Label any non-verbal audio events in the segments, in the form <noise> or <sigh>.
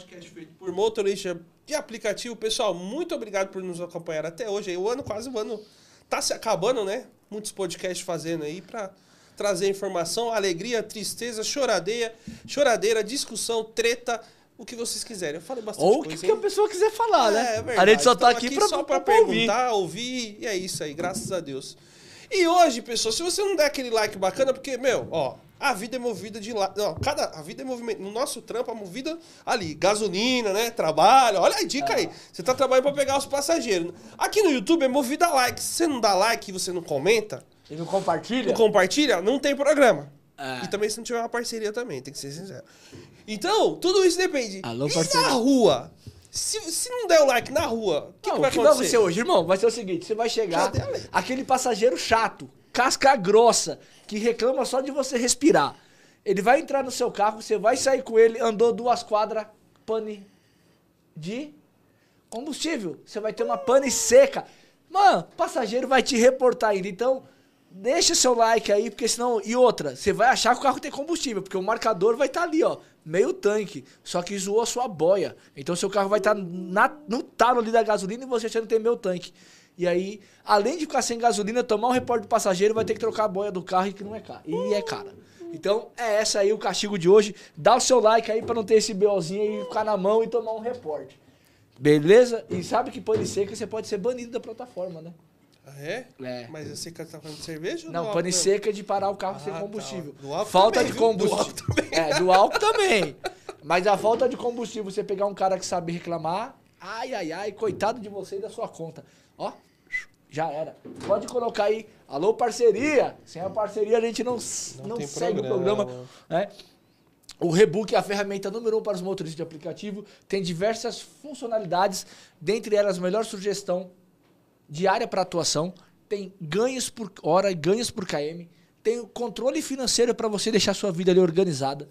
Podcast feito por motorista de aplicativo. Pessoal, muito obrigado por nos acompanhar até hoje. O ano quase o ano tá se acabando, né? Muitos podcasts fazendo aí pra trazer informação, alegria, tristeza, choradeira, choradeira, discussão, treta, o que vocês quiserem. Eu falei bastante Ou o que, que a pessoa quiser falar, né? É, é verdade. a gente só tá Tamo aqui, pra, só ouvir. perguntar, ouvir, e é isso aí, graças a Deus. E hoje, pessoal, se você não der aquele like bacana, porque, meu, ó, a vida é movida de lá. Não, cada, a vida é movimento. No nosso trampo, a movida ali, gasolina, né? Trabalho. Olha a dica aí. Você tá trabalhando pra pegar os passageiros. Aqui no YouTube é movida a like. Se você não dá like e você não comenta, E não compartilha? não compartilha, não tem programa. É. E também se não tiver uma parceria também, tem que ser sincero. Então, tudo isso depende. Alô, e parceria. na rua? Se, se não der o like na rua, o que, Não, que vai o que vai acontecer? acontecer hoje, irmão? Vai ser o seguinte: você vai chegar, aquele passageiro chato, casca grossa, que reclama só de você respirar. Ele vai entrar no seu carro, você vai sair com ele, andou duas quadras, pane de combustível. Você vai ter uma pane seca. Mano, passageiro vai te reportar ainda. Então, deixa seu like aí, porque senão. E outra, você vai achar que o carro tem combustível, porque o marcador vai estar ali, ó. Meio tanque. Só que zoou a sua boia. Então seu carro vai estar na- no talo ali da gasolina e você achando que tem meio tanque. E aí, além de ficar sem gasolina, tomar um reporte do passageiro, vai ter que trocar a boia do carro e que não é caro. E é cara. Então, é essa aí o castigo de hoje. Dá o seu like aí pra não ter esse BOzinho aí, ficar na mão e tomar um reporte. Beleza? E sabe que pane seca você pode ser banido da plataforma, né? Ah, é? É. Mas você tá falando de cerveja ou Não, álcool pane seca é de parar o carro sem Ah, combustível. tá. Do álcool falta também, de viu? Do combustível. álcool também. É, do álcool também. Mas a falta de combustível, você pegar um cara que sabe reclamar, ai, ai, ai, coitado de você e da sua conta. Ó, já era. Pode colocar aí, alô parceria. Sem a parceria a gente não, não, tem segue programa. o programa. Né? O Rebook é a ferramenta número um para os motoristas de aplicativo. Tem diversas funcionalidades, dentre elas, melhor sugestão diária para atuação. Tem ganhos por hora e ganhos por KM. Tem o controle financeiro para você deixar sua vida ali organizada.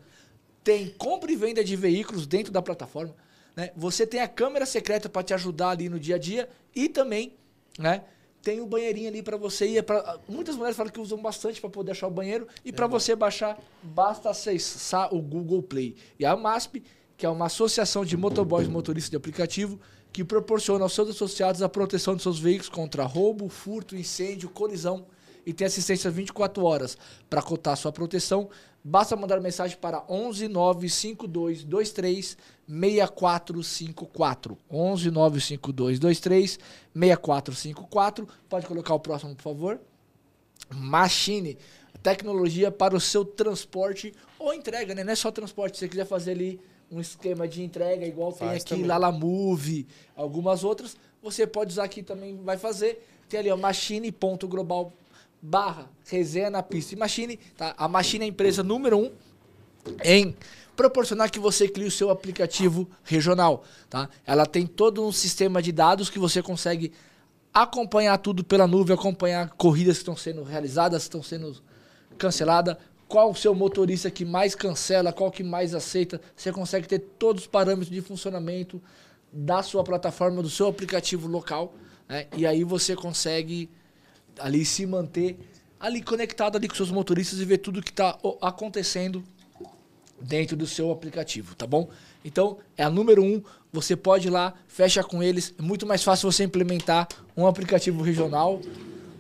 Tem compra e venda de veículos dentro da plataforma. Né? Você tem a câmera secreta para te ajudar ali no dia a dia. E também né, tem o banheirinho ali para você ir. Pra, muitas mulheres falam que usam bastante para poder achar o banheiro. E para você baixar, basta acessar o Google Play. E a MASP, que é uma associação de motoboys e motoristas de aplicativo, que proporciona aos seus associados a proteção de seus veículos contra roubo, furto, incêndio, colisão e tem assistência 24 horas. Para cotar sua proteção, basta mandar mensagem para 11 952 23 6454. 11 952 23 6454. Pode colocar o próximo, por favor. Machine, tecnologia para o seu transporte ou entrega, né? Não é só transporte. Se você quiser fazer ali um esquema de entrega, igual tem Faz aqui também. Lala Move, algumas outras, você pode usar aqui também, vai fazer. Tem ali, ó, machine.global barra resenha na pista. E Machine, tá? A Machine é a empresa número um em proporcionar que você crie o seu aplicativo regional, tá? Ela tem todo um sistema de dados que você consegue acompanhar tudo pela nuvem, acompanhar corridas que estão sendo realizadas, estão sendo canceladas, qual o seu motorista que mais cancela, qual que mais aceita, você consegue ter todos os parâmetros de funcionamento da sua plataforma, do seu aplicativo local, né? E aí você consegue ali se manter ali conectado ali com seus motoristas e ver tudo que está acontecendo dentro do seu aplicativo, tá bom? Então, é a número um, você pode ir lá, fecha com eles, é muito mais fácil você implementar um aplicativo regional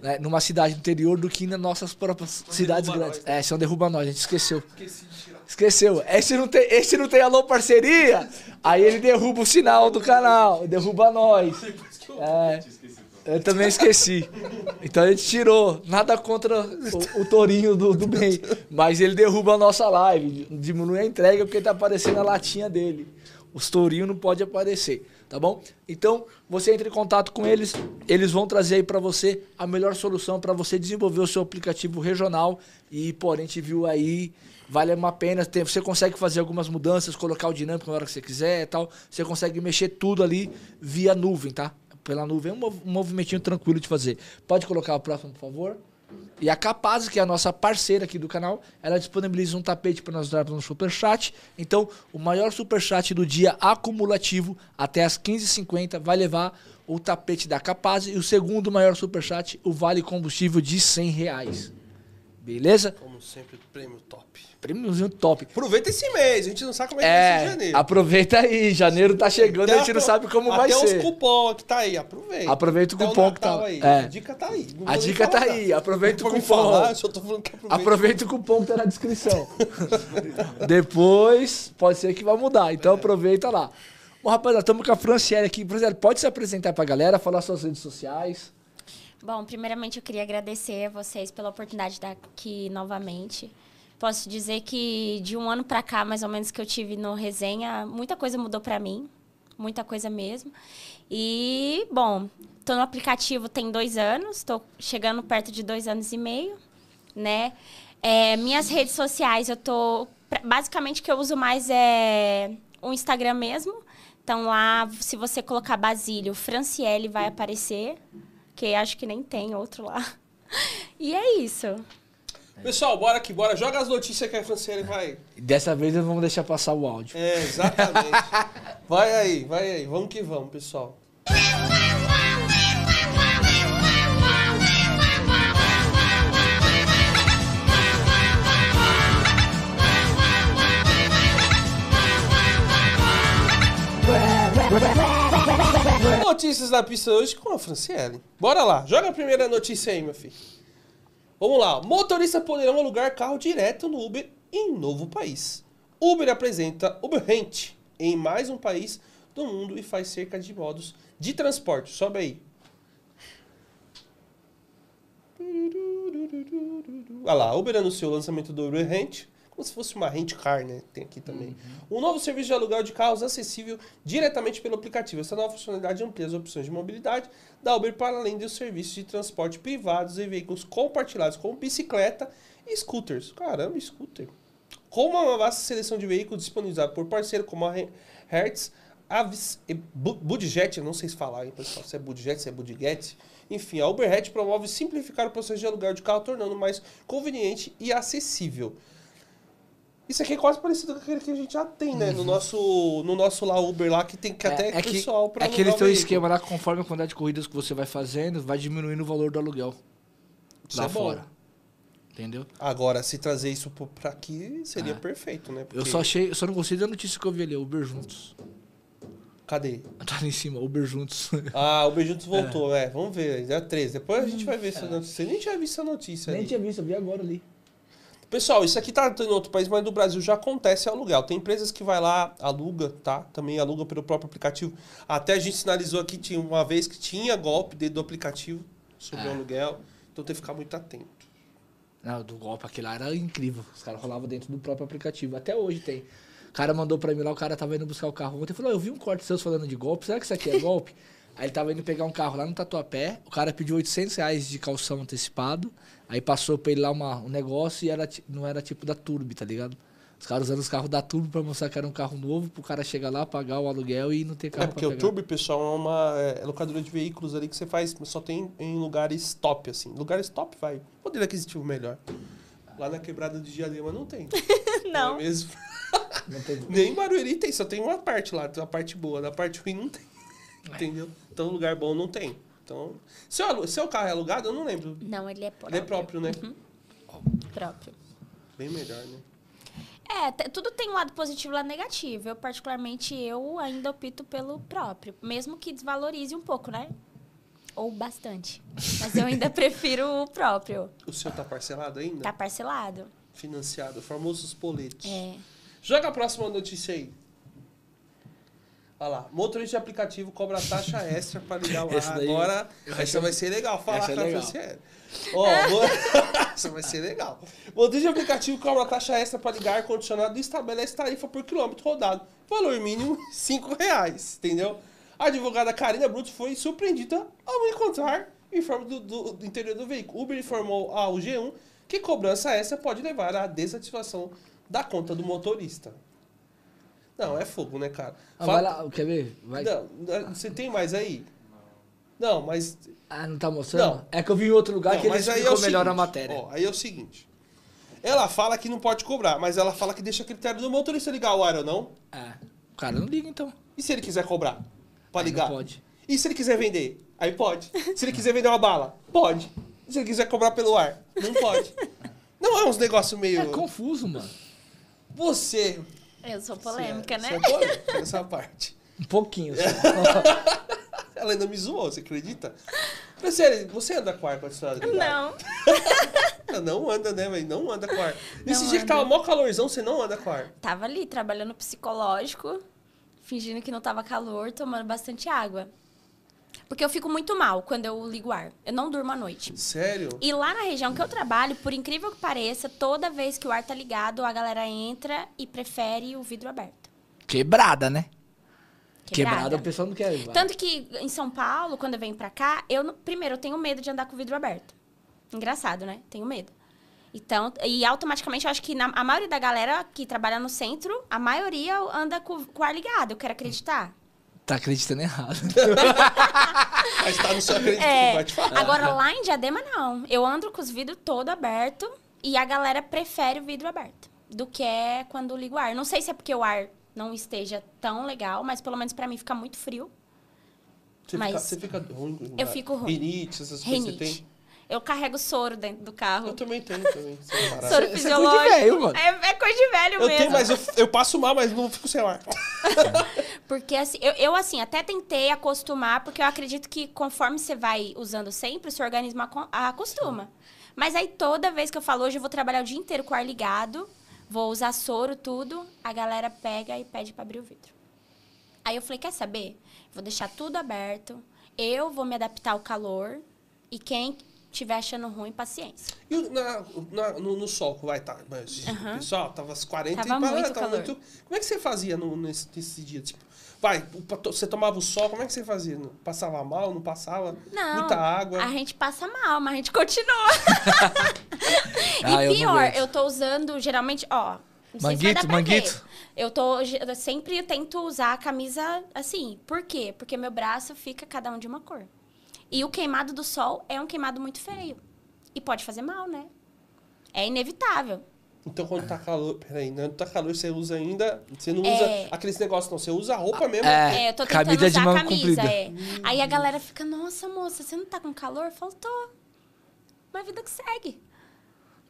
né, numa cidade interior do que nas nossas próprias cidades derruba grandes. nós, É, se não derruba nós, a gente esqueceu. Esqueci de tirar. Esqueceu. Esse não tem, esse não tem alô parceria, aí ele derruba o sinal do canal, derruba nós. É, eu também esqueci. Então a gente tirou. Nada contra o, o tourinho do, do bem. Mas ele derruba a nossa live. Diminui a entrega porque tá aparecendo a latinha dele. Os tourinhos não pode aparecer, tá bom? Então, você entra em contato com eles, eles vão trazer aí para você a melhor solução para você desenvolver o seu aplicativo regional e, pô, a gente viu aí, vale uma pena, tem- você consegue fazer algumas mudanças, colocar o dinâmico na hora que você quiser e tal, você consegue mexer tudo ali via nuvem, tá? Pela nuvem, é um mov- movimentinho tranquilo de fazer. Pode colocar o próximo, por favor? E a Capaz, que é a nossa parceira aqui do canal, ela disponibiliza um tapete para nós darmos no Superchat. Então, o maior Superchat do dia acumulativo, até as 15h50, vai levar o tapete da Capaz. E o segundo maior Superchat, o vale combustível de 100 reais. Beleza? Como sempre, prêmio top. Prêmiozinho top. Aproveita esse mês, a gente não sabe como é que vai ser É, janeiro. aproveita aí. Janeiro tá chegando, a gente não Até sabe como vai até ser. os cupom que tá aí, aproveita. Aproveita o Até cupom que Natal tá- aí. é. A dica tá aí. A dica tá aí, aproveita Não o cupom. falar, só tô falando que aproveita. Aproveita o cupom que tá na descrição. Depois, pode ser que vai mudar. Então aproveita lá. Bom, rapaziada, estamos com a Franciele aqui. Franciele, pode se apresentar pra galera, falar suas redes sociais. Bom, primeiramente eu queria agradecer a vocês pela oportunidade de estar aqui novamente. Posso dizer que de um ano para cá, mais ou menos, que eu tive no resenha, muita coisa mudou para mim. Muita coisa mesmo. E, bom, tô no aplicativo tem dois anos, estou chegando perto de dois anos e meio, né? É, minhas redes sociais, eu tô. Basicamente, o que eu uso mais é o Instagram mesmo. Então, lá, se você colocar Basílio Franciele, vai aparecer que acho que nem tem outro lá. <laughs> E é isso. Pessoal, bora aqui, bora. Joga as notícias que a Franciele vai. E dessa vez não vamos deixar passar o áudio. É, exatamente. vai aí, vai aí. Vamos que vamos, pessoal. Notícias da pista hoje com a Franciele. Bora lá, joga a primeira notícia aí, meu filho. Vamos lá. Motoristas poderão alugar carro direto no Uber em novo país. Uber apresenta Uber Rent em mais um país do mundo e faz cerca de modos de transporte. Sobe aí. Olha lá, Uber anunciou o lançamento do Uber Rent, como se fosse uma rent car, né? Tem aqui também. Um novo serviço de aluguel de carros acessível diretamente pelo aplicativo. Essa nova funcionalidade amplia as opções de mobilidade da Uber para além dos serviços de transporte privados e veículos compartilhados, como bicicleta e scooters. Caramba, scooter. Com uma vasta seleção de veículos disponibilizados por parceiro como a Hertz, Avis e Bu- Budget, não sei se falar, hein, pessoal, se é Budget, se é Budget. Enfim, a Uber Hatch promove simplificar o processo de aluguel de carro, tornando mais conveniente e acessível. Isso aqui é quase parecido com aquele que a gente já tem, né? No nosso, no nosso lá Uber lá, que tem que até é pessoal pra é que um veículo. esquema lá, conforme a quantidade de corridas que você vai fazendo, vai diminuindo o valor do aluguel. Isso lá é bom. fora. Entendeu? Agora, se trazer isso pra aqui, seria Ah. perfeito, né? Eu Porque- só achei, eu só não gostei da notícia que eu vi ali, Uber Juntos. Cadê? <laughs> Tá ali em cima, Uber Juntos. <laughs> Ah, o Bejuntos voltou, é. Vamos ver, é 13. Depois a gente vai ver essa notícia. Você nem tinha visto essa notícia Nem ali. tinha visto, eu vi agora ali. Pessoal, isso aqui tá em outro país, mas no Brasil já acontece aluguel. Tem empresas que vai lá, aluga, tá? Também aluga pelo próprio aplicativo. Até a gente sinalizou aqui, tinha uma vez que tinha golpe dentro do aplicativo sobre o Ah. aluguel. Então tem que ficar muito atento. Não, do golpe aquele lá era incrível. Os caras rolavam dentro do próprio aplicativo. Até hoje tem. O cara mandou pra mim lá, o cara tava indo buscar o carro ontem. Falou, eu vi um corte seus falando de golpe. Será que isso aqui é golpe? <laughs> Aí ele tava indo pegar um carro lá no Tatuapé. O cara pediu 800 reais de calção antecipado. Aí passou pra ele lá uma, um negócio e era, não era tipo da Turbi, tá ligado? Os caras usando os carros da Turbi pra mostrar que era um carro novo. Pro cara chegar lá, pagar o aluguel e não ter carro é porque pra o. Turbo, pessoal, é uma é, locadora de veículos ali que você faz, só tem em lugares top, assim. Lugares top vai. Poder aquisitivo melhor. Lá na quebrada de Diadema não tem. <laughs> Não. é mesmo? <laughs> Não tem- <laughs> Nem em Barueri tem, só tem uma parte lá, tem uma parte boa. Na parte ruim não tem. Entendeu? Então lugar bom não tem. Então, seu, seu carro é alugado, eu não lembro. Não, ele é próprio. Ele é próprio, né? Próprio. Bem melhor, né? É, tudo tem um lado positivo e um lado negativo. Eu, particularmente, eu ainda opto pelo próprio. Mesmo que desvalorize um pouco, né? Ou bastante. Mas eu ainda <laughs> prefiro o próprio. O seu tá parcelado ainda? Tá parcelado. Financiado, famosos poletes. É. Joga a próxima notícia aí. Olha lá. Motorista de aplicativo cobra taxa <laughs> extra para ligar o ar. Agora, essa acho- vai ser legal. Falar é com a legal. Franciele. Ó, <laughs> <laughs> essa vai ser legal. Motorista de aplicativo cobra taxa extra para ligar ar-condicionado e estabelece tarifa por quilômetro rodado. Valor mínimo 5 reais, entendeu? A advogada Karina Bruto foi surpreendida ao encontrar informe do, do- do interior do veículo. Uber informou ao G1 que cobrança extra pode levar à desativação da conta do motorista. Não, é fogo, né, cara? Ah, Fala- vai lá, quer ver? Vai. Não, você tem mais aí? Não, mas. Ah, não tá mostrando? Não. É que eu vi em outro lugar não, que ele é explicou o melhor a seguinte, matéria. Ó, aí é o seguinte. Ela fala que não pode cobrar, mas ela fala que deixa a critério do motorista ligar o ar ou não. É. O cara não liga, então. E se ele quiser cobrar? Pra Aí não ligar? pode. E se ele quiser vender? Aí pode. Se ele quiser vender uma bala? Pode. E se ele quiser cobrar pelo ar? Não pode. <laughs> Não é uns negócios meio. É confuso, mano. Você. Eu sou polêmica, você né? é polêmica nessa parte. Um pouquinho. só. <laughs> Ela ainda me zoou, você acredita? Mas sério, você anda com ar condicionado? Não. <laughs> Não. Não anda, né, velho? Não anda com ar. Esse Não dia que tava mó calorzão, você não anda com ar. Tava ali trabalhando psicológico, fingindo que não tava calor, tomando bastante água. Porque eu fico muito mal quando eu ligo o ar. Eu não durmo à noite. Sério? E lá na região que eu trabalho, por incrível que pareça, toda vez que o ar tá ligado, a galera entra e prefere o vidro aberto. Quebrada, né? Quebrada, Quebrada. o pessoal não quer. Tanto que em São Paulo, quando eu venho pra cá, eu primeiro eu tenho medo de andar com o vidro aberto. Engraçado, né? Tenho medo. Então, e automaticamente eu acho que na- a maioria da galera que trabalha no centro, a maioria anda com, com o ar ligado. Eu quero acreditar. Tá acreditando errado. <laughs> Mas tá no seu acredito, É, vai te falar. agora lá em Diadema não. Eu ando com os vidros todo aberto e a galera prefere o vidro aberto do que é quando ligo o ar. Não sei se é porque o ar não esteja tão legal, mas pelo menos pra mim fica muito frio. Você, mas- fica, você fica ruim. Eu fico ruim. Rinite, essas coisas que você tem. Eu carrego soro dentro do carro. Eu também tenho, também. <laughs> Soro Isso é fisiológico. coisa de velho, mano. É, é coisa de velho Eu mesmo. tenho, mas eu, eu passo mal, mas não fico sem ar. <laughs> Porque assim, eu, eu, assim, até tentei acostumar, porque eu acredito que conforme você vai usando sempre, o seu organismo aco- acostuma. Mas aí toda vez que eu falo, hoje eu vou trabalhar o dia inteiro com o ar ligado, vou usar soro, tudo, a galera pega e pede pra abrir o vidro. Aí eu falei, quer saber? Vou deixar tudo aberto, eu vou me adaptar ao calor, e quem estiver achando ruim, paciência. E na, na- no, no sol que vai estar? Mas, Aham. Pessoal, tava às 40 Tava e para- muito tava calor. muito- Como é que você fazia no, nesse, nesse dia? Tipo, vai, você tomava o sol, como é que você fazia? Passava mal, não passava? Não, Muita água? a gente passa mal, mas a gente continua. <laughs> Ah, e pior, eu tô usando geralmente, ó. Não sei se vai Manguito, dar pra manguito. ver. Eu tô. Eu sempre tento usar a camisa assim. Por quê? Porque meu braço fica cada um de uma cor. E o queimado do sol é um queimado muito feio. E pode fazer mal, né? É inevitável. Então quando tá calor, peraí, quando tá calor você usa ainda, você não É. usa aqueles negócios não, você usa a roupa mesmo. É. É, eu tô tentando camisa de usar a manga camisa, comprida. é. Aí a galera fica, nossa, moça, você não tá com calor? Tô. Mas vida que segue.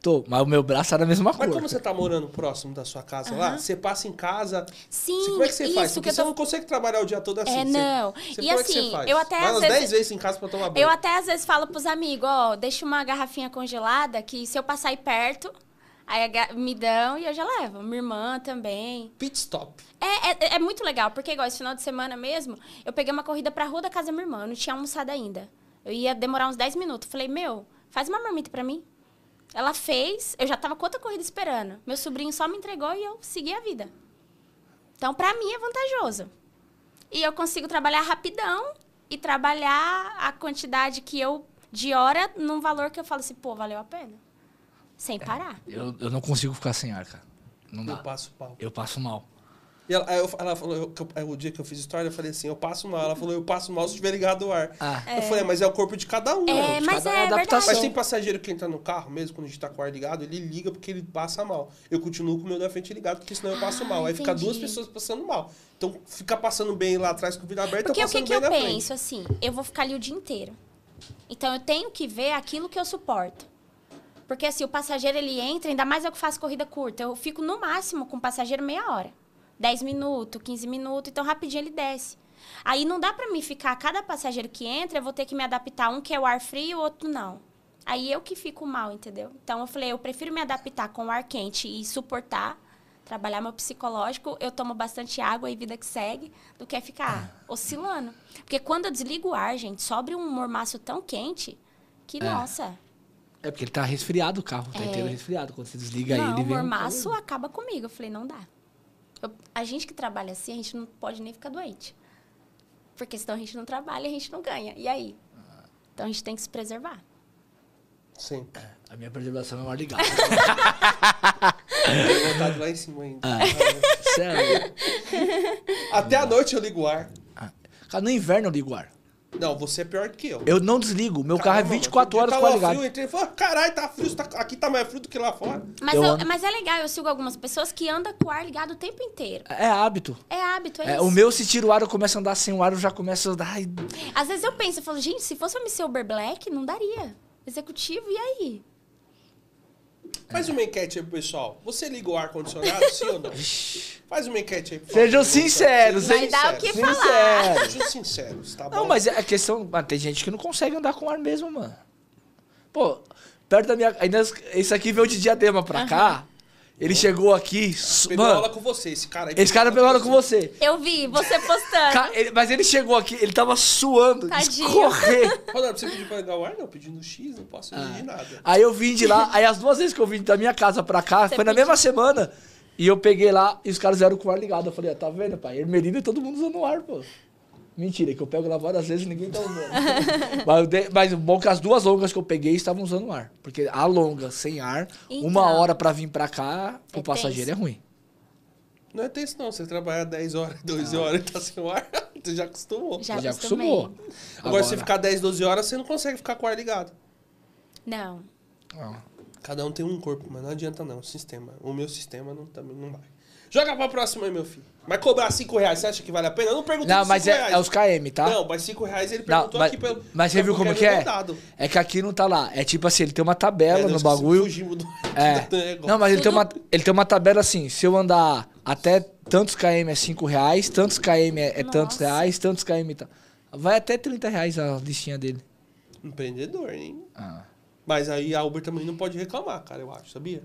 Tô, mas o meu braço era a mesma Mas cor. como você tá morando próximo da sua casa lá, você passa em casa. Sim, como é que você isso faz? que Porque eu você tô não consegue trabalhar o dia todo assim. É, Você- não. Você, E como é que assim, você faz? eu até Vai às umas vezes- 10 vezes em casa pra tomar banho. Eu até às vezes falo pros amigos, ó, deixa uma garrafinha congelada que se eu passar aí perto, aí me dão e eu já levo. Minha irmã também. Pit stop. É, é, é muito legal, porque igual esse final de semana mesmo, eu peguei uma corrida pra rua da casa da minha irmã, eu não tinha almoçado ainda. Eu ia demorar uns 10 minutos. Falei, meu, faz uma marmita pra mim. Ela fez, eu já tava com outra corrida esperando. Meu sobrinho só me entregou e eu segui a vida. Então, pra mim é vantajoso. E eu consigo trabalhar rapidão e trabalhar a quantidade que eu de hora num valor que eu falo assim, pô, valeu a pena. Sem parar. Eu, eu não consigo ficar sem ar, cara. Não Eu dá. passo pau. Eu passo mal. E ela, aí eu- ela falou, eu- eu- o dia que eu fiz história, eu falei assim, eu passo mal. Ela falou, eu passo mal se tiver ligado o ar. Ah. Eu falei, mas é o corpo de cada um. É, né? mas cada é adaptação. verdade. Mas tem passageiro que entra no carro, mesmo quando a gente tá com o ar ligado, ele liga porque ele passa mal. Eu continuo com o meu da frente ligado, porque senão eu passo Ah, mal. Aí fica entendi. duas pessoas passando mal. Então, fica passando bem lá atrás com o vidro aberto, Porque eu o que, passando que eu na penso, frente. assim, eu vou ficar ali o dia inteiro. Então eu tenho que ver aquilo que eu suporto. Porque assim, o passageiro ele entra, ainda mais eu que faço corrida curta, eu fico no máximo com o passageiro meia hora. 10 minutos, 15 minutos, então rapidinho ele desce. Aí não dá pra mim ficar, cada passageiro que entra, eu vou ter que me adaptar, um que é o ar frio, o outro não. Aí eu que fico mal, entendeu? Então eu falei, eu prefiro me adaptar com o ar quente e suportar, trabalhar meu psicológico, eu tomo bastante água e vida que segue, do que ficar oscilando. Porque quando eu desligo o ar, gente, sobe um mormaço tão quente que, nossa, É porque ele tá resfriado o carro, tá É. inteiro resfriado. Quando você desliga não, ele, o vem. um mormaço acaba comigo. Eu falei, não dá. Eu- a gente que trabalha assim, a gente não pode nem ficar doente. Porque senão a gente não trabalha e a gente não ganha. E aí? Então a gente tem que se preservar. Sempre. A minha preservação é o ar ligado. Tenho vontade lá em cima ainda. Ah. Sério. Até a noite eu ligo o ar. Ah. Cara, no inverno eu ligo o ar. Não, você é pior do que eu. Eu não desligo. Meu carro é Caramba, 24 mano. horas Dia com o ar tava ligado. frio, eu entrei e falei, caralho, tá frio, tá- aqui tá mais frio do que lá fora. Mas, Eu eu- mas é legal, eu sigo algumas pessoas que andam com o ar ligado o tempo inteiro. É hábito. É hábito, é, É, isso. o meu, se tira o ar, eu começo a andar sem o ar, eu já começo a andar. Ai, Às vezes eu penso, eu falo, gente, se fosse o MC Uber Black, não daria. Executivo, e aí? Faz uma enquete aí pro pessoal. Você liga o ar-condicionado, sim ou não? Faz uma enquete aí pro Sejam sinceros, Vai hein? dar o que Sinceros. falar. Sejam sinceros, tá bom? Não, mas a questão. Mano, tem gente que não consegue andar com ar mesmo, mano. Pô, perto da minha. Ainda, esse aqui veio de diadema pra cá. Ele chegou aqui. Pegou aula Mano, com você, esse cara aí. esse cara pegou aula com você. Eu vi você postando. Ca- ele- mas ele chegou aqui, ele tava suando, Tadinho. escorrer. Ronaldo, <laughs> você pediu pra ligar o ar? Não, pedindo X, não posso Ah. exigir nada. Aí eu vim de lá, aí as duas vezes que eu vim da minha casa pra cá, Você foi na pediu. mesma semana. E eu peguei lá e os caras eram com o ar ligado. Eu falei, ó, tá vendo, pai? Hermelino e todo mundo usando o ar, pô. Mentira, que eu pego lá várias vezes e ninguém tá usando. <laughs> mas, dei- mas o bom é que as duas longas que eu peguei estavam usando o ar. Porque a longa sem ar, uma Então. hora pra vir pra cá, pro É passageiro é tenso. ruim. Não é tenso, não. Você trabalha 10 horas, 12 horas e tá sem o ar, <laughs> você já acostumou. Já, Já acostumou. Agora, se ficar 10, 12 horas, você não consegue ficar com o ar ligado. Não. Ó. Cada um tem um corpo, mas não adianta não. O sistema. O meu sistema não, também não vai. Joga pra próxima aí, meu filho. Vai cobrar 5 reais, você acha que vale a pena? Eu não perguntei Não, mas cinco é, reais. é os KM, tá? Não, mas 5 reais ele Não, perguntou mas, aqui pelo. mas você viu como que é? dado. É que aqui não tá lá. É tipo assim, ele tem uma tabela É, no bagulho. Fugimos do, É. <laughs> Não, mas ele tem, uma, ele tem uma tabela assim, se eu andar até tantos km é 5 reais, tantos km é, é tantos reais, tantos km tá. Vai até 30 reais a listinha dele. Empreendedor, hein? Ah, Mas aí a Uber também não pode reclamar, cara, eu acho, sabia?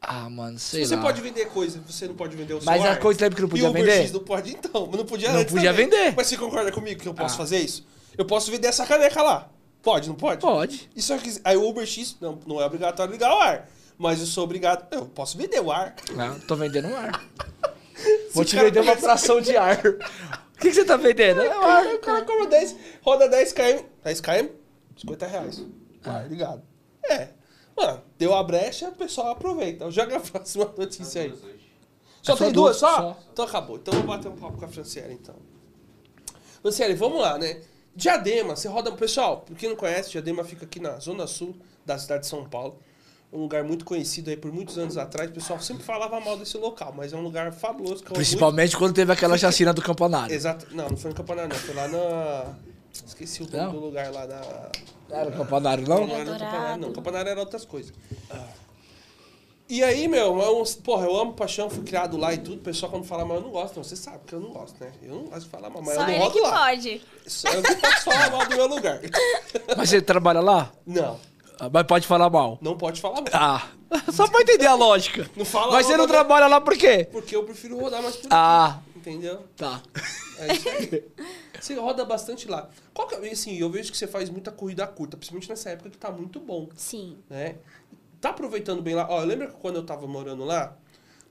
Ah mano, sei Se você lá. pode vender coisa, você não pode vender o Mas seu a coisa lembra que não E podia o Uber vender? X não pode então, mas não podia Não podia também. vender. Mas você concorda comigo que eu posso Ah. fazer isso? Eu posso vender essa caneca lá. Pode, não pode? Pode. E eu quiser- Aí o Uber X, não, não é obrigatório ligar o ar. Mas eu sou obrigado. Eu posso vender o ar. Não, tô vendendo um ar. <laughs> Vou o te vender uma fração de ar. <laughs> O que, que você tá vendendo? É um ar. O cara cobra 10, roda 10 km. 10 km, 50 reais. Ah. Ar ligado. É. Mano, deu a brecha, o pessoal aproveita. Joga a próxima notícia aí. Só É tem duas, só? só. Então acabou. Então eu vou bater um papo com a Franciele, então. Franciele, vamos lá, né? Diadema, você roda... Pessoal, pra quem não conhece, Diadema fica aqui na zona sul da cidade de São Paulo. Um lugar muito conhecido aí por muitos anos atrás. O pessoal sempre falava mal desse local, mas é um lugar fabuloso. Principalmente quando teve aquela chacina do campanário. Exato. Não, não foi no Campanário, não. Foi lá na. Esqueci o nome Não? do lugar lá da. Era o campanário, não? Não era no Dourado. Campanário, não. Campanário era outras coisas. E aí, meu, é um- porra, eu amo paixão, fui criado lá e tudo. O pessoal quando fala mal, eu não gosto, não. Você sabe que eu não gosto, né? Eu não gosto de falar mal, mas Só eu não ele rodo que lá. pode. Só Eu não posso falar mal do meu lugar. <laughs> Mas você trabalha lá? Não, Ah, Mas pode falar mal. não pode falar mal. Ah, <laughs> só pra entender a lógica. Não fala Mas você mal não da- trabalha lá por quê? Porque eu prefiro rodar mais por aqui. Ah, Entendeu? tá. É isso aí. <laughs> Você roda bastante lá. Qual que, é- assim, eu vejo que você faz muita corrida curta, principalmente nessa época que tá muito bom. Sim. né? Tá aproveitando bem lá. Ó, lembra que quando eu tava morando lá?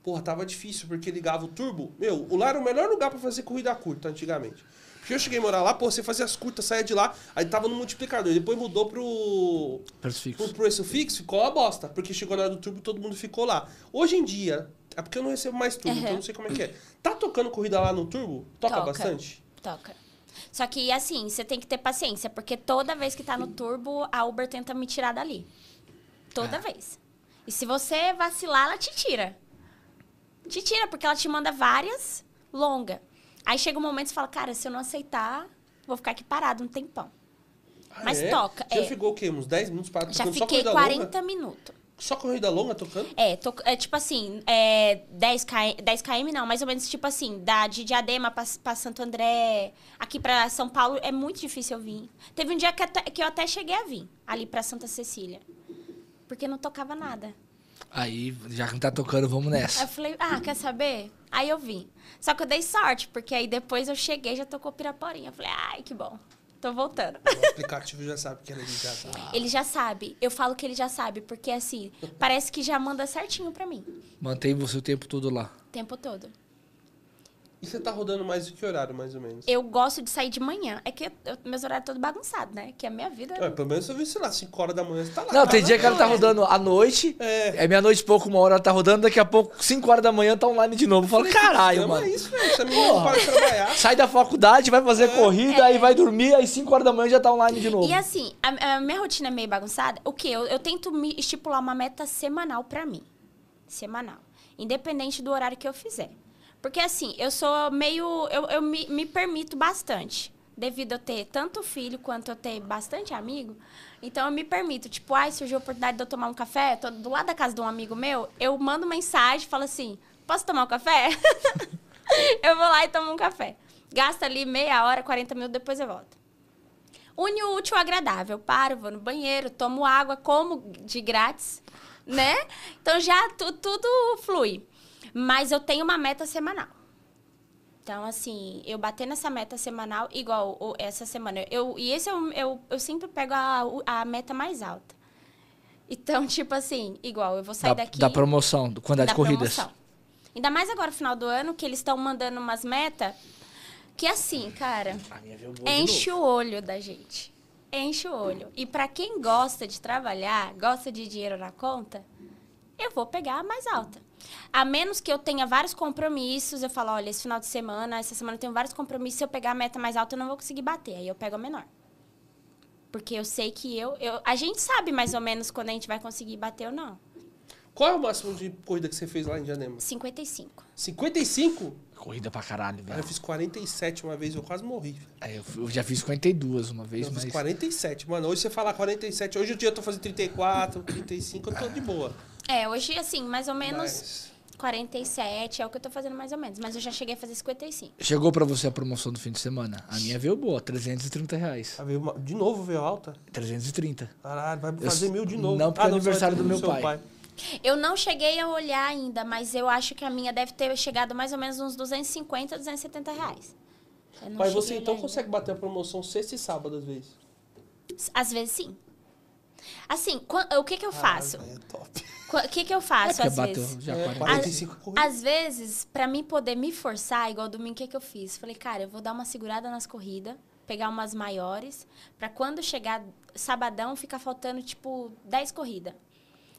Porra, tava difícil, porque ligava o turbo. Meu, o lá era o melhor lugar pra fazer corrida curta antigamente. Porque eu cheguei a morar lá, pô, você fazia as curtas, saía de lá, aí tava no multiplicador. Depois mudou pro, Preço pro fixo. preço fixo, ficou uma bosta. Porque chegou na hora do turbo, todo mundo ficou lá. Hoje em dia, é porque eu não recebo mais turbo, Aham. então eu não sei como é que é. Tá tocando corrida lá no turbo? Toca, Toca. bastante? Toca. Só que, assim, você tem que ter paciência, porque toda vez que tá no turbo, a Uber tenta me tirar dali. Toda É. vez. E se você vacilar, ela te tira. Te tira, porque ela te manda várias longa. Aí chega um momento que você fala, cara, se eu não aceitar, vou ficar aqui parado um tempão. Ah, Mas é? toca, Já é. ficou o quê? Uns 10 minutos parado Já fiquei corrida 40 longa? minutos. Só corrida longa tocando? É, tô- é tipo assim, é 10 km, 10 km não, mais ou menos tipo assim, da de Diadema pra, pra Santo André, aqui pra São Paulo é muito difícil eu vir. Teve um dia que, até- que eu até cheguei a vir, ali pra Santa Cecília. Porque não tocava nada. Aí, já que não tá tocando, vamos Aí nessa. eu falei, ah, quer saber? Aí eu vim. Só que eu dei sorte, porque aí depois eu cheguei e já tocou Piraporinha. Eu falei, ai, que bom. Tô voltando. O aplicativo já sabe que ela é ligada. Ele já sabe. Eu falo que ele já sabe, porque assim, parece que já manda certinho pra mim. Mantém você o tempo todo lá. O tempo todo. E você tá rodando mais do que horário, mais ou menos? Eu gosto de sair de manhã. É que eu- meus horários todo bagunçado, né? Que a minha vida. É, pelo menos eu vi, sei lá, 5 horas da manhã você tá lá. Não, tem Cara, dia que ela tá rodando à noite, É. é meia-noite e pouco, uma hora ela tá rodando, daqui a pouco, 5 horas da manhã, tá online de novo. Eu falo, caralho, Não, mano. é isso, velho. Essa menina para de trabalhar. Sai da faculdade, vai fazer corrida, aí vai dormir, aí 5 horas da manhã já tá online de novo. E assim, a, a minha rotina é meio bagunçada. O quê? Eu, eu tento me estipular uma meta semanal pra mim. Semanal. Independente do horário que eu fizer. Porque assim, eu sou meio. Eu, eu me, me permito bastante. devido a ter tanto filho quanto eu ter bastante amigo, então eu me permito, tipo, ai, surgiu a oportunidade de eu tomar um café, tô do lado da casa de um amigo meu, eu mando mensagem, falo assim, posso tomar um café? <laughs> eu vou lá e tomo um café. Gasta ali meia hora, 40 minutos, depois eu volto. Une o útil ao agradável. Paro, vou no banheiro, tomo água, como de grátis, né? Então já tu, tudo flui. Mas eu tenho uma meta semanal. Então, assim, eu bater nessa meta semanal, igual essa semana. Eu, e esse eu, eu, eu sempre pego a, a meta mais alta. Então, <laughs> tipo assim, igual, eu vou sair Da, daqui. da promoção, do quantidade da de corridas. promoção. Ainda mais agora, no final do ano, que eles estão mandando umas metas que, assim, cara, enche o olho da gente. Enche o olho. E pra quem gosta de trabalhar, gosta de dinheiro na conta, eu vou pegar a mais alta. A menos que eu tenha vários compromissos, eu falo, olha, esse final de semana, essa semana eu tenho vários compromissos, se eu pegar a meta mais alta, eu não vou conseguir bater. Aí eu pego a menor. Porque eu sei que eu, eu. A gente sabe mais ou menos quando a gente vai conseguir bater ou não. Qual é o máximo de corrida que você fez lá em Diadema? 55. 55? Corrida pra caralho, Cara, velho. eu fiz 47 uma vez, eu quase morri. É, eu, eu já fiz 52 uma vez, Eu fiz mas... 47, mano. Hoje você fala 47, hoje o dia eu tô fazendo 34, 35, eu tô de boa. É, hoje, assim, mais ou menos Mas... 47 é o que eu tô fazendo mais ou menos. Mas eu já cheguei a fazer 55. Chegou pra você a promoção do fim de semana? A minha veio boa, 330 reais. Ah, veio uma- De novo veio alta? 330. Caralho, vai Eu fazer s- mil de novo. não, porque é você vai aniversário do meu seu pai. Eu não cheguei a olhar ainda, mas eu acho que a minha deve ter chegado mais ou menos uns 250, 270 reais. Eu Mas você então ainda. consegue bater a promoção sexta e sábado às vezes. Às vezes sim. Assim, o que que eu faço? Ah, é top. O que que eu faço É, às bateu vezes? já É, 40. 45 corridas. Às vezes, pra mim poder me forçar, igual domingo, o que, que eu fiz? Falei, cara, eu vou dar uma segurada nas corridas, pegar umas maiores, pra quando chegar sabadão, ficar faltando, tipo, 10 corridas.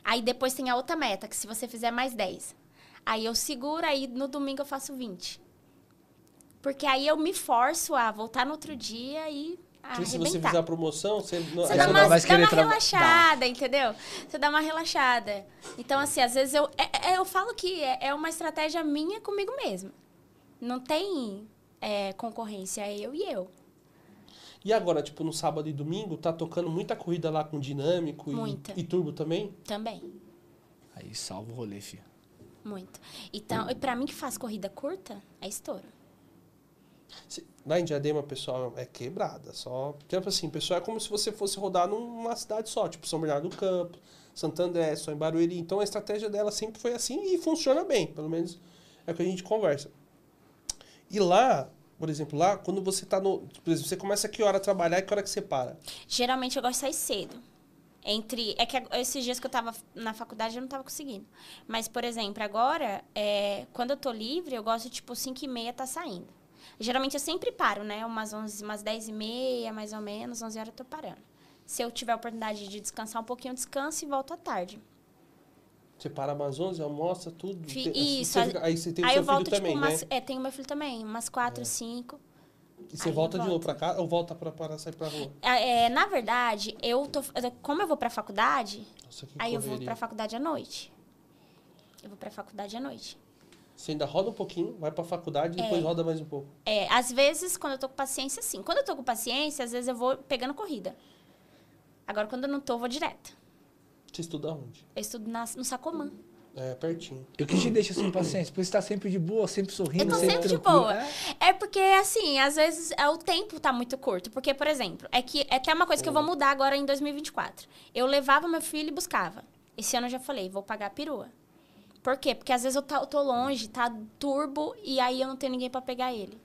Aí depois tem a outra meta, que se você fizer mais 10. Aí eu seguro, aí no domingo eu faço 20. Porque aí eu me forço a voltar no outro dia e Porque se você fizer a promoção, você não. Você dá você uma, não vai dá querer uma trava- relaxada, entendeu? Você dá uma relaxada. Então, assim, às vezes eu. é- é- eu falo que é, é uma estratégia minha comigo mesma. Não tem é, concorrência, é eu e eu. E agora, tipo, no sábado e domingo, tá tocando muita corrida lá com dinâmico e, Muita. e turbo também? Também. Aí salva o rolê, filho. Muito. Então, e pra mim que faz corrida curta, é estouro. Lá em Diadema, pessoal, é quebrada. Só. Tipo assim, pessoal, é como se você fosse rodar numa cidade só, tipo São Bernardo do Campo, Santo André, só em Barueri. Então a estratégia dela sempre foi assim e funciona bem. Pelo menos é o que a gente conversa. E lá, por exemplo, lá, quando você tá no. Por exemplo, você começa a que hora a trabalhar e que hora que você para? Geralmente eu gosto de sair cedo. Entre. É que esses dias que eu tava na faculdade eu não tava conseguindo. Mas, por exemplo, agora, é, quando eu tô livre, eu gosto, tipo, 5 e meia tá saindo. Geralmente eu sempre paro, né? Umas 11, umas 10 e meia, mais ou menos, 11 horas eu tô parando. Se eu tiver a oportunidade de descansar um pouquinho, eu descanso e volto à tarde. Você para às 11, almoça tudo. Fi- tem- isso, você fica- aí você tem o Aí seu eu volto, filho tipo, também, umas. né? É, tenho meu filho também, umas 4, 5. E você aí volta de novo pra casa ou volta pra, para sair pra rua? É, na verdade, eu tô. Como eu vou pra faculdade, Nossa, aí eu vou correria. pra faculdade à noite. Eu vou pra faculdade à noite. Você ainda roda um pouquinho, vai pra faculdade e depois É. roda mais um pouco. É, às vezes, quando eu tô com paciência, sim. Quando eu tô com paciência, às vezes eu vou pegando corrida. Agora, quando eu não tô, eu vou direto. Você estuda onde? Eu estudo na- no Sacomã. É, pertinho. E o que te deixa sem paciência? Porque você tá sempre de boa, sempre sorrindo, Eu tô sempre sempre de boa. É. É porque, assim, às vezes é, o tempo tá muito curto. Porque, por exemplo, é que é até uma coisa que eu vou mudar agora em 2024. Eu levava meu filho e buscava. Esse ano eu já falei, vou pagar a perua. Por quê? Porque às vezes eu, tá- eu tô longe, tá turbo, e aí eu não tenho ninguém pra pegar ele.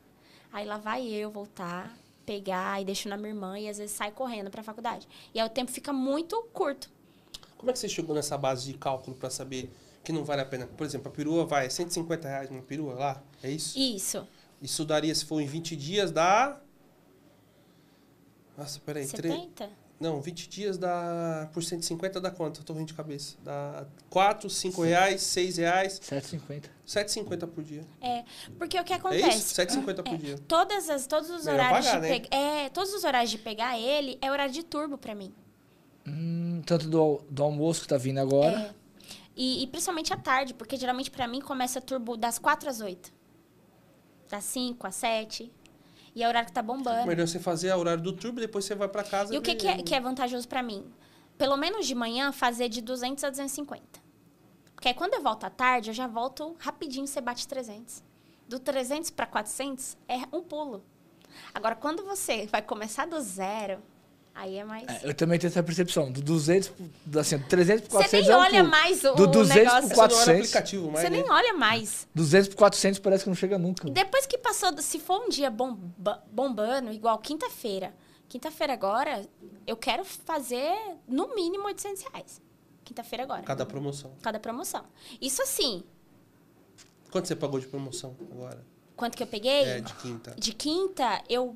Aí lá vai eu voltar, pegar e deixo na minha irmã, e às vezes sai correndo pra faculdade. E aí o tempo fica muito curto. Como é que você chegou nessa base de cálculo pra saber que não vale a pena? Por exemplo, a perua vai 150 reais uma perua lá, é isso? Isso. Isso daria, se for em 20 dias, dá... Nossa, peraí. tre- 70? Não, 20 dias dá... Por 150 dá quanto? Eu tô rindo de cabeça. Dá 4, 5 reais, 6 reais, 7,50. 7,50 por dia. É. Porque o que É acontece? isso? 7,50 por É, dia. Todas as, todos os Melhor horários pagar, de né? pegar. É, todos os horários de pegar ele é horário de turbo pra mim. Hum, tanto do, do almoço que tá vindo agora. É. E, e principalmente à tarde, porque geralmente pra mim começa turbo das 4 às 8. Das 5 às 7. E é o horário que tá bombando. Melhor você fazer a horário do turbo, depois você vai pra casa. E o que, que, é, que é vantajoso pra mim? Pelo menos de manhã, fazer de 200 a 250. Porque aí quando eu volto à tarde, eu já volto rapidinho, você bate 300. Do 300 para 400 é um pulo. Agora, quando você vai começar do zero, aí é mais... É, eu também tenho essa percepção. Do 200, pro- assim, do 300 pro Você 400 nem é um olha mais o, Do o 200 negócio. pro Você não olha o 400. aplicativo mais, Você né? nem olha mais. 200 pro 400 parece que não chega nunca. Depois que passou, se for um dia bomba- bombando, igual quinta-feira. Quinta-feira agora, eu quero fazer no mínimo 800 reais. Quinta-feira agora. Cada promoção. Cada promoção. Isso assim, Quanto você pagou de promoção agora? quanto que eu peguei? É, de quinta. De quinta, eu.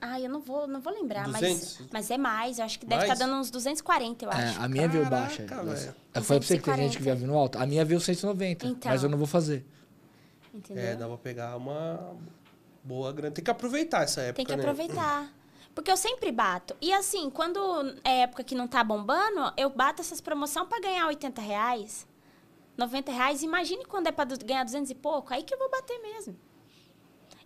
Ai, eu não vou, não vou lembrar, mas, 200? mas é mais. Eu acho que deve Mais? estar dando uns 240, eu É, acho. a minha veio Caraca, baixa. velho. Nossa. Eu falei pra você que tem gente que 240. veio vindo alto. A minha veio 190, Então. mas eu não vou fazer. Entendeu? É, dá pra pegar uma boa grana. Tem que aproveitar essa época, Tem que né? aproveitar. Porque eu sempre bato. E assim, quando é época que não tá bombando, eu bato essas promoções pra ganhar 80 reais, 90 reais. Imagine quando é pra ganhar 200 e pouco, aí que eu vou bater mesmo.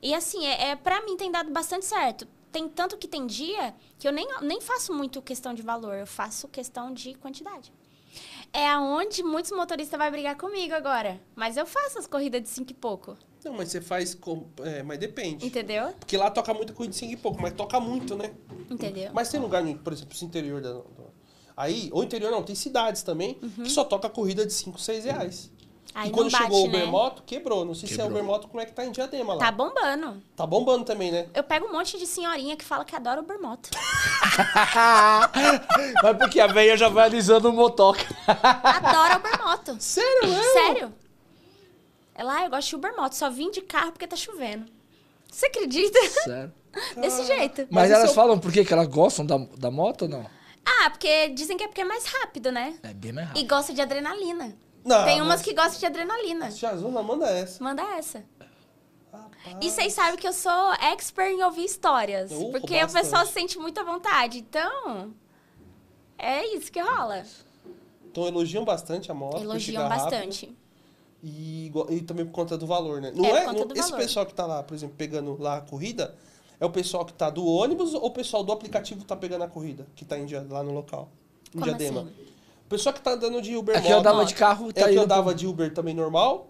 E assim, é, é, pra mim tem dado bastante certo. Tem tanto que tem dia que eu nem, nem faço muito questão de valor, eu faço questão de quantidade. É aonde muitos motoristas vão brigar comigo agora. Mas eu faço as corridas de 5 e pouco. Não, mas você faz. Com... É, mas depende. Entendeu? Porque lá toca muita coisa de 5 e pouco, mas toca muito, né? Entendeu? Mas tem lugar, por exemplo, esse interior da. do- Aí, ou interior não, tem cidades também que só toca corrida de 5, 6 reais. Aí e quando bate, chegou o né? Ubermoto, quebrou. Não sei se é Quebrou. Ubermoto, como é que tá em Diadema lá. Tá bombando. Tá bombando também, né? Eu pego um monte de senhorinha que fala que adora Ubermoto. <laughs> mas porque a velha já vai alisando o motoca. Adora Ubermoto. Sério, né? Sério. Ela, ah, eu gosto de Ubermoto. Só vim de carro porque tá chovendo. Você acredita? Sério. <laughs> Desse jeito. Mas, Mas elas isso- falam por quê? Que elas gostam da, da moto ou não? Ah, porque dizem que é porque é mais rápido, né? É bem mais E rápido. gosta de adrenalina. Não, Tem umas mas- que gostam de adrenalina. Jazuna, manda essa. Manda essa. Rapaz. E vocês sabem que eu sou expert em ouvir histórias. Uh, porque bastante. o pessoal se sente muito à vontade. Então, é isso que rola. Então elogiam bastante a moto. Elogiam rápido. bastante. E, e também por conta do valor, né? Não É, é, não- esse valor. pessoal que tá lá, por exemplo, pegando lá a corrida, é o pessoal que tá do ônibus ou o pessoal do aplicativo tá pegando a corrida, que tá em lá no local? Em Como Diadema. assim? O pessoal que tá andando de Uber É que moto, andava de carro, é tá o que andava de Uber também normal,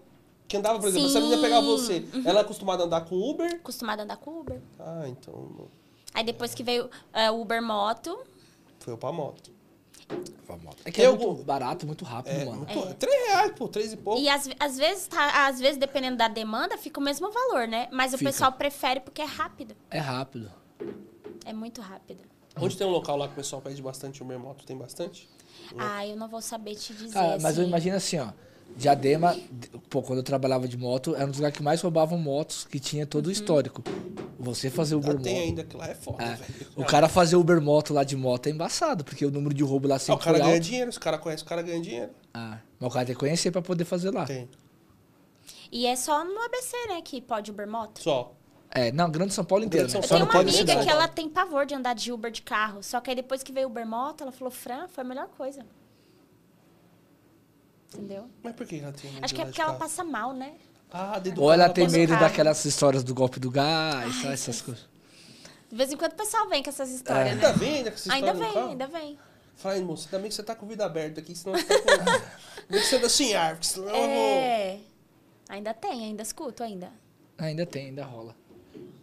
que andava, por exemplo, se a menina Sim. pegar você, ela é acostumada a andar com Uber? Acostumada a andar com Uber. Ah, então Aí depois que veio é, o Uber Moto, foi pra moto. pra moto. É que é algum- muito barato, muito rápido, É, mano. muito- três reais, pô, três e pouco. E às, às vezes, tá, às vezes, dependendo da demanda, fica o mesmo valor, né? Mas o Fica. pessoal prefere porque é rápido. É rápido. É muito rápido. Onde tem um local lá que o pessoal pede bastante Uber moto? Tem bastante? Ah, eu não vou saber te dizer. Cara, mas eu assim. imagino assim, ó. Diadema, pô, quando eu trabalhava de moto, era um dos lugares que mais roubavam motos, que tinha todo Uhum. o histórico. Você fazer Uber Ah, tem moto. ainda, que lá é foda, É, velho. o cara fazer Uber moto lá de moto é embaçado, porque o número de roubo lá Ah, o sempre cara ganha alto. dinheiro, os caras conhecem, o cara ganha dinheiro. Ah, mas o cara tem que conhecer pra poder fazer lá. Tem. E é só no ABC, né, que pode Uber Moto. Só. É, não, Grande São Paulo inteiro, né? São Eu Só tenho uma pode amiga cidade. que ela tem pavor de andar de Uber de carro. Só que aí depois que veio o Uber Moto, ela falou, Fran, foi a melhor coisa. Entendeu? Mas por que ela tem medo Acho que é porque ela carro? passa mal, né? Ah, Ou ela carro tem medo daquelas histórias do golpe do gás, sabe, essas coisas. De vez em quando o pessoal vem com essas histórias, Ainda né? vem ainda com essa Ainda história no vem, carro? ainda vem. Fala aí, moço, ainda bem que você tá com o vidro aberto aqui, senão você tá com... Ainda que você é da Sinhar, porque senão eu vou... É. Ainda tem, ainda escuto ainda. Ainda tem, ainda rola.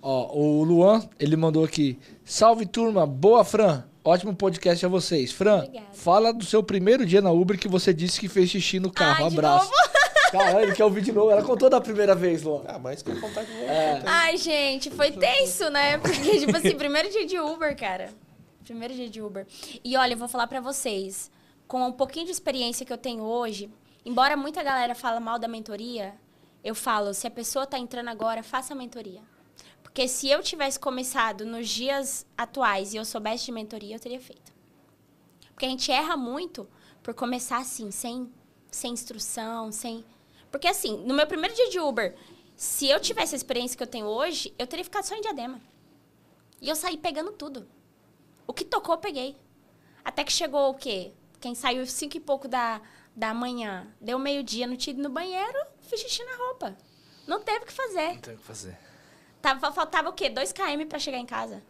Ó, o Luan, ele mandou aqui. Salve turma, boa Fran. Ótimo podcast a vocês. Fran, Obrigada. fala do seu primeiro dia na Uber que você disse que fez xixi no carro. Ai, de Abraço. novo? <laughs> Caralho, ele quer ouvir de novo. Ela contou da primeira vez, Luan. Ah, mas quer contar de novo. É. Ai, gente, foi tenso, né? Porque, tipo assim, primeiro dia de Uber, cara. Primeiro dia de Uber. E olha, eu vou falar pra vocês, com um pouquinho de experiência que eu tenho hoje, embora muita galera fala mal da mentoria, eu falo, se a pessoa tá entrando agora, faça a mentoria. Porque se eu tivesse começado nos dias atuais e eu soubesse de mentoria, eu teria feito. Porque a gente erra muito por começar assim, sem, sem instrução, sem. Porque assim, no meu primeiro dia de Uber, se eu tivesse a experiência que eu tenho hoje, eu teria ficado só em diadema. E eu saí pegando tudo. O que tocou, eu peguei. Até que chegou o quê? Quem saiu cinco e pouco da, da manhã, deu meio-dia, não tinha ido no banheiro, fiz xixi na roupa. Não teve o que fazer. Não tem o que fazer. Tava, faltava o quê? 2 km pra chegar em casa.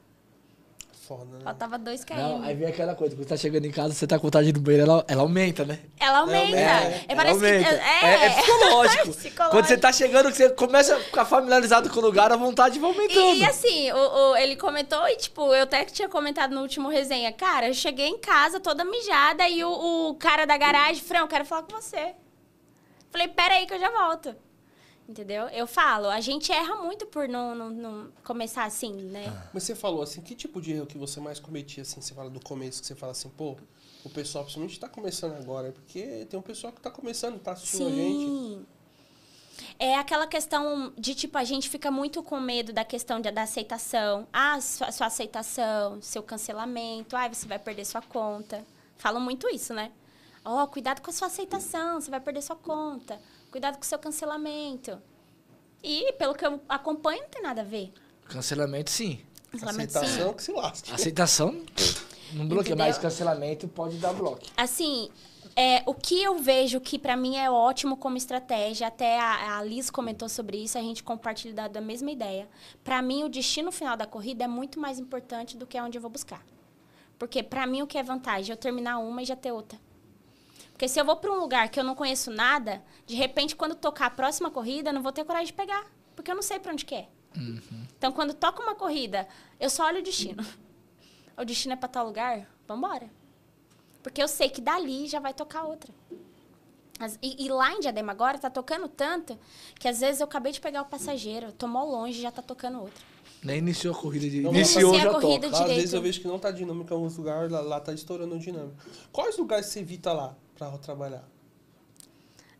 Foda, né? Faltava 2 km. Não, aí vem aquela coisa, quando tá chegando em casa, você tá com vontade de ir no banheiro, ela, ela aumenta, né? Ela aumenta. É, É, parece ela aumenta. que. É, é psicológico. <laughs> Psicológico. Quando você tá chegando, você começa a ficar familiarizado com o lugar, a vontade vai aumentando. E, e assim, o, o- ele comentou, e tipo, eu até que tinha comentado no último resenha, cara, eu cheguei em casa toda mijada e o, o cara da garagem, Fran, eu quero falar com você. Falei, pera aí que eu já volto. Entendeu? Eu falo, a gente erra muito por não, não, não começar assim, né? Mas você falou assim, que tipo de erro que você mais cometia, assim? Você fala do começo, que você fala assim, pô, o pessoal principalmente tá começando agora, porque tem um pessoal que tá começando, tá assistindo a gente. Sim. É aquela questão de, tipo, a gente fica muito com medo da questão de- da aceitação. Ah, sua, sua aceitação, seu cancelamento. Ah, você vai perder sua conta. Falam muito isso, né? Ó, cuidado com a sua aceitação, você vai perder sua conta. Cuidado com o seu cancelamento. E, pelo que eu acompanho, não tem nada a ver. Cancelamento, sim. Cancelamento, Aceitação que se lasque. Aceitação não bloqueia, Entendeu? mas cancelamento pode dar bloco. Assim, é, o que eu vejo que pra mim é ótimo como estratégia, até a, a Liz comentou sobre isso, a gente compartilha da, da mesma ideia. Pra mim, o destino final da corrida é muito mais importante do que onde eu vou buscar. Porque pra mim o que é vantagem? Eu terminar uma e já ter outra. Porque se eu vou pra um lugar que eu não conheço nada, de repente quando tocar a próxima corrida, eu não vou ter coragem de pegar, porque eu não sei pra onde que é. Então quando toca uma corrida, eu só olho o destino. O destino é pra tal lugar? Vambora. Porque eu sei que dali já vai tocar outra. As- E, e lá em Diadema agora tá tocando tanto que às vezes eu acabei de pegar o passageiro, tô mó longe e já tá tocando outra. Nem iniciou a corrida de. Não, iniciou, iniciei a já corrida toca. Às vezes eu vejo que não tá dinâmico em alguns lugares, lá, lá tá estourando o dinâmico. Quais lugares você evita lá pra trabalhar?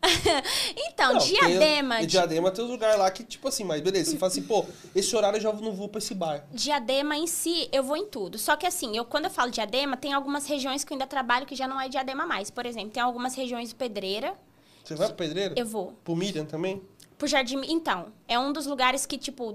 <laughs> Então, Não, Diadema. Tem, Di- Diadema tem uns lugares lá que, tipo assim, mas beleza, você fala assim, pô, esse horário eu já não vou pra esse bairro. Diadema em si, eu vou em tudo. Só que assim, eu quando eu falo Diadema, tem algumas regiões que eu ainda trabalho que já não é Diadema mais. Por exemplo, tem algumas regiões de Pedreira, Você vai pro Pedreiro? eu vou. Pro Miriam também? Pro Jardim. Então, é um dos lugares que, tipo,